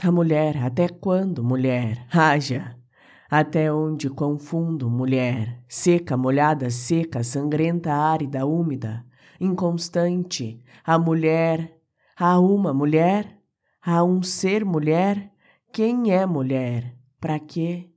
A mulher, até quando, mulher? Haja! Até onde confundo, mulher? Seca, molhada, seca, sangrenta, árida, úmida, inconstante. A mulher. Há uma mulher? Há um ser mulher? Quem é mulher? Para quê?